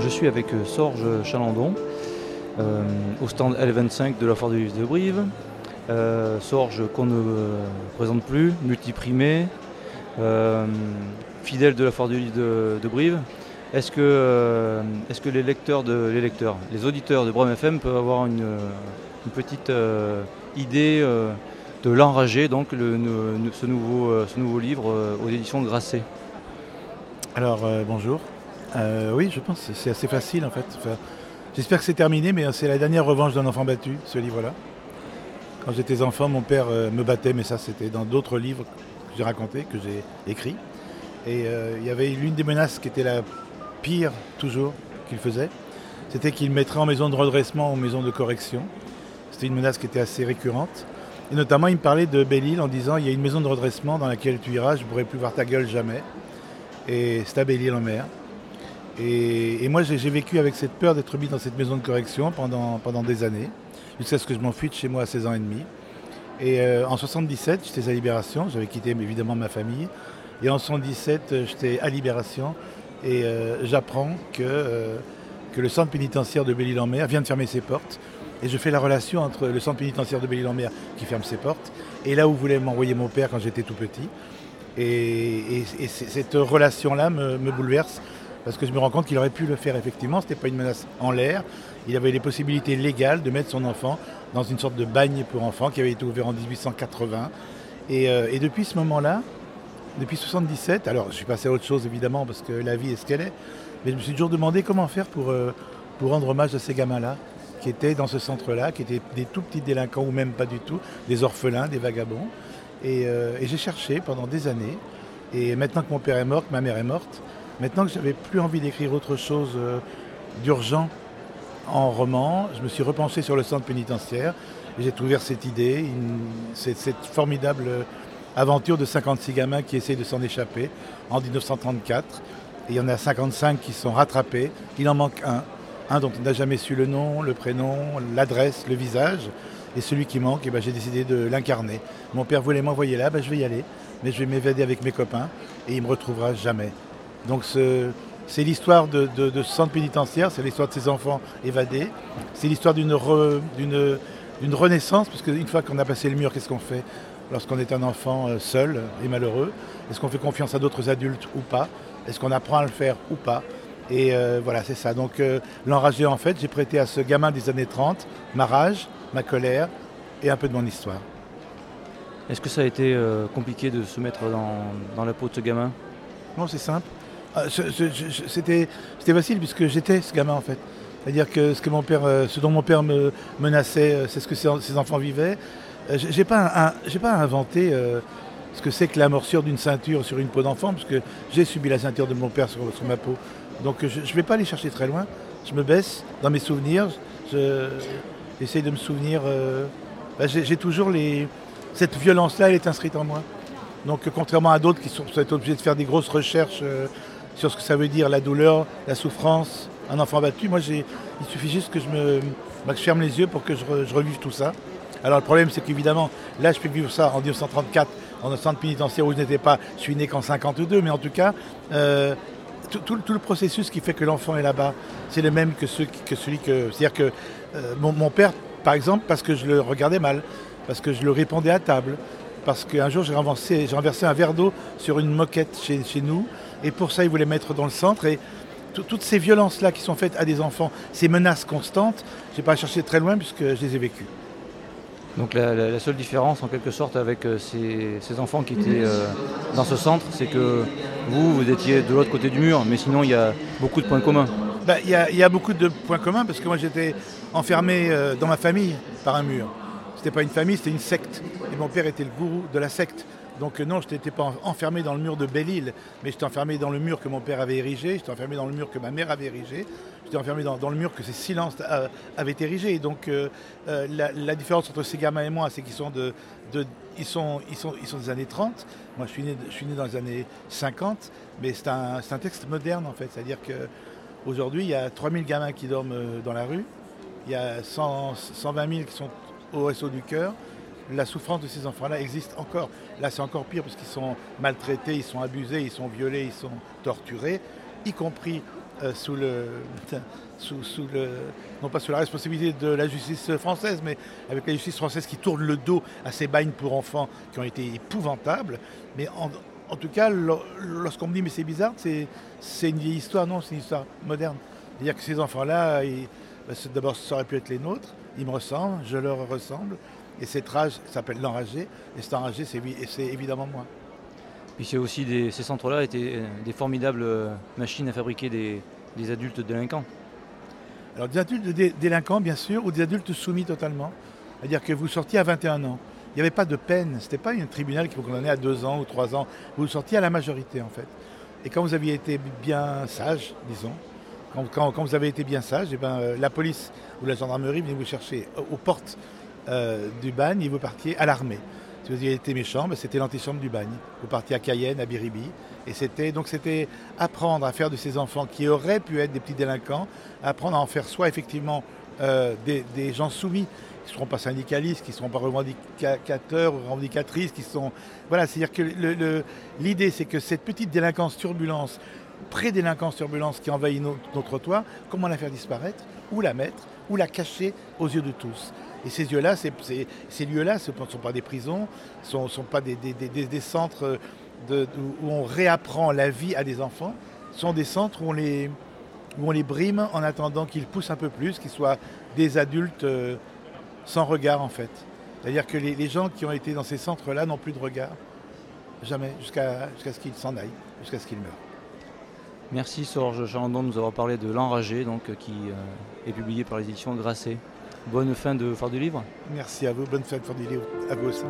Je suis avec euh, Sorge Chalandon euh, au stand L25 de la Foire de Livre de Brive. Euh, Sorge qu'on ne présente plus, multiprimé, fidèle de la Foire du Livre de, Brive. Est-ce que, les lecteurs, de, les les auditeurs de Brome FM peuvent avoir une, petite idée de l'enragé, donc ce, nouveau, livre aux éditions Grasset? Alors bonjour. Euh, oui, je pense c'est assez facile en fait. J'espère que c'est terminé, mais c'est la dernière revanche d'un enfant battu, ce livre-là. Quand j'étais enfant, mon père euh, me battait, mais ça c'était dans d'autres livres que j'ai racontés, que j'ai écrits. Et euh, il y avait l'une des menaces qui était la pire toujours qu'il faisait, c'était qu'il me mettrait en maison de redressement ou en maison de correction. C'était une menace qui était assez récurrente. Et notamment, il me parlait de Belle-Île en disant il y a une maison de redressement dans laquelle tu iras, je ne pourrai plus voir ta gueule jamais. Et c'est à Belle-Île en mer. Et, moi, j'ai vécu avec cette peur d'être mis dans cette maison de correction pendant, pendant des années, jusqu'à ce que je m'enfuis de chez moi à 16 ans et demi. Et euh, en 77, j'étais à Libération, j'avais quitté évidemment ma famille. Et en 77, euh, j'étais à Libération et euh, j'apprends que, que le centre pénitentiaire de Belle-Île-en-Mer vient de fermer ses portes. Et je fais la relation entre le centre pénitentiaire de Belle-Île-en-Mer qui ferme ses portes et là où voulait m'envoyer mon père quand j'étais tout petit. Et, cette relation-là me bouleverse parce que je me rends compte qu'il aurait pu le faire effectivement. Ce n'était pas une menace en l'air. Il avait les possibilités légales de mettre son enfant dans une sorte de bagne pour enfants qui avait été ouvert en 1880. Et, euh, et depuis ce moment-là, depuis 77, alors je suis passé à autre chose évidemment parce que la vie est ce qu'elle est, mais je me suis toujours demandé comment faire pour, euh, pour rendre hommage à ces gamins-là qui étaient dans ce centre-là, qui étaient des tout petits délinquants ou même pas du tout, des orphelins, des vagabonds. Et, euh, et j'ai cherché pendant des années. Et maintenant que mon père est mort, que ma mère est morte, maintenant que j'avais plus envie d'écrire autre chose euh, d'urgent en roman, je me suis repenché sur le centre pénitentiaire et j'ai ouvert cette idée, cette, formidable aventure de 56 gamins qui essayent de s'en échapper en 1934. Et il y en a 55 qui sont rattrapés. Il en manque un, un dont on n'a jamais su le nom, le prénom, l'adresse, le visage. Et celui qui manque, eh ben, j'ai décidé de l'incarner. Mon père voulait m'envoyer là, ben, je vais y aller, mais je vais m'évader avec mes copains et il me retrouvera jamais. Donc ce- c'est l'histoire de, de- de ce centre pénitentiaire, c'est l'histoire de ces enfants évadés, c'est l'histoire d'une re- d'une- d'une renaissance, parce qu'une fois qu'on a passé le mur, qu'est-ce qu'on fait lorsqu'on est un enfant euh, seul et malheureux? Est-ce qu'on fait confiance à d'autres adultes ou pas? Est-ce qu'on apprend à le faire ou pas? Et euh, voilà, c'est ça. Donc euh, l'enragé, en fait, j'ai prêté à ce gamin des années 30 ma rage, ma colère et un peu de mon histoire. Est-ce que ça a été euh, compliqué de se mettre dans, dans la peau de ce gamin? Non, c'est simple. Ah, C'était facile puisque j'étais ce gamin en fait. C'est-à-dire que ce, que mon père, euh, ce dont mon père me menaçait, euh, c'est ce que ses, enfants vivaient. Euh, j'ai- pas, pas inventé ce que c'est que la morsure d'une ceinture sur une peau d'enfant, parce que j'ai subi la ceinture de mon père sur, ma peau. Donc je ne vais pas aller chercher très loin. Je me baisse dans mes souvenirs. je- J'essaie de me souvenir. bah, j'ai toujours les. Cette violence-là, elle est inscrite en moi. Donc contrairement à d'autres qui sont obligés de faire des grosses recherches sur ce que ça veut dire la douleur, la souffrance, un enfant battu, moi il suffit juste que je me bah, ferme les yeux pour que je, re- je revive tout ça. Alors le problème c'est qu'évidemment, là je peux vivre ça en 1934, en un centre pénitentiaire où je n'étais pas, je suis né qu'en 52, mais en tout cas, euh, tout, le- processus qui fait que l'enfant est là-bas, c'est le même que, celui que... C'est-à-dire que euh, mon, mon père, par exemple, parce que je le regardais mal, parce que je le répondais à table, parce qu'un jour j'ai renversé, un verre d'eau sur une moquette chez, chez nous, et pour ça il voulait mettre dans le centre, et tout- toutes ces violences-là qui sont faites à des enfants, ces menaces constantes, je n'ai pas cherché très loin puisque je les ai vécues. Donc la, la- la seule différence en quelque sorte avec euh, ces, ces enfants qui étaient euh, dans ce centre, c'est que vous, vous étiez de l'autre côté du mur, mais sinon il y a beaucoup de points communs. Bah, Il y, a- il y a beaucoup de points communs parce que moi j'étais enfermé euh, dans ma famille par un mur. C'était pas une famille, c'était une secte. Et mon père était le gourou de la secte. Donc euh, non, je n'étais pas en- enfermé dans le mur de Belle-Île, mais j'étais enfermé dans le mur que mon père avait érigé, j'étais enfermé dans le mur que ma mère avait érigé, j'étais enfermé dans, le mur que ces silences euh, avaient érigé. Et donc euh, la, différence entre ces gamins et moi, c'est qu'ils sont de, ils sont, ils sont, ils sont des années 30. Moi, je suis né, je suis né dans les années 50, mais c'est un, un texte moderne en fait. C'est-à-dire que Aujourd'hui, il y a 3000 gamins qui dorment dans la rue. Il y a 100 120 000 qui sont au réseau du cœur. La souffrance de ces enfants-là existe encore. Là, c'est encore pire parce qu'ils sont maltraités, ils sont abusés, ils sont violés, ils sont torturés, y compris euh, sous le, sous, le, non pas sous la responsabilité de la justice française, mais avec la justice française qui tourne le dos à ces bagnes pour enfants qui ont été épouvantables. Mais en, en tout cas, lo- lorsqu'on me dit mais c'est bizarre, c'est une vieille histoire, non, c'est une histoire moderne. C'est-à-dire que ces enfants-là, bah, d'abord ça aurait pu être les nôtres, ils me ressemblent, je leur ressemble, et cette rage s'appelle l'enragé, et cet enragé c'est évidemment moi. Puis c'est aussi des- ces centres-là étaient euh, des formidables euh, machines à fabriquer des, des adultes délinquants. Alors des adultes dé- délinquants, bien sûr, ou des adultes soumis totalement. C'est-à-dire que vous sortiez à 21 ans. Il n'y avait pas de peine. Ce n'était pas un tribunal qui vous condamnait à 2 ans ou 3 ans. Vous sortiez à la majorité, en fait. Et quand vous aviez été bien sage, disons, quand, vous avez été bien sage, eh ben, euh, la police ou la gendarmerie venait vous chercher aux, portes euh, du bagne et vous partiez à l'armée. Si vous aviez été méchant, ben, c'était l'antichambre du bagne. Vous partiez à Cayenne, à Biribi. Et c'était donc c'était apprendre à faire de ces enfants qui auraient pu être des petits délinquants, apprendre à en faire soit effectivement euh, des, gens soumis, qui ne seront pas syndicalistes, qui ne seront pas revendicateurs ou revendicatrices, qui sont... Voilà, c'est-à-dire que l'idée c'est que cette petite délinquance turbulence, pré-délinquance turbulence qui envahit nos, nos trottoirs, comment la faire disparaître, ou la mettre, ou la cacher aux yeux de tous? Et ces lieux-là, ces lieux-là, ce ne sont pas des prisons, ne sont, pas des, centres où on réapprend la vie à des enfants, ce sont des centres où on les, où on les brime en attendant qu'ils poussent un peu plus, qu'ils soient des adultes euh, sans regard en fait. C'est-à-dire que les, gens qui ont été dans ces centres-là n'ont plus de regard, jamais, jusqu'à ce qu'ils s'en aillent, jusqu'à ce qu'ils meurent. Merci Sorge Chalandon de nous avoir parlé de L'Enragé, donc, euh, qui euh, est publié par les éditions Grasset. Bonne fin de Phare du Livre. Merci à vous, bonne fête pour du livre, à vous aussi.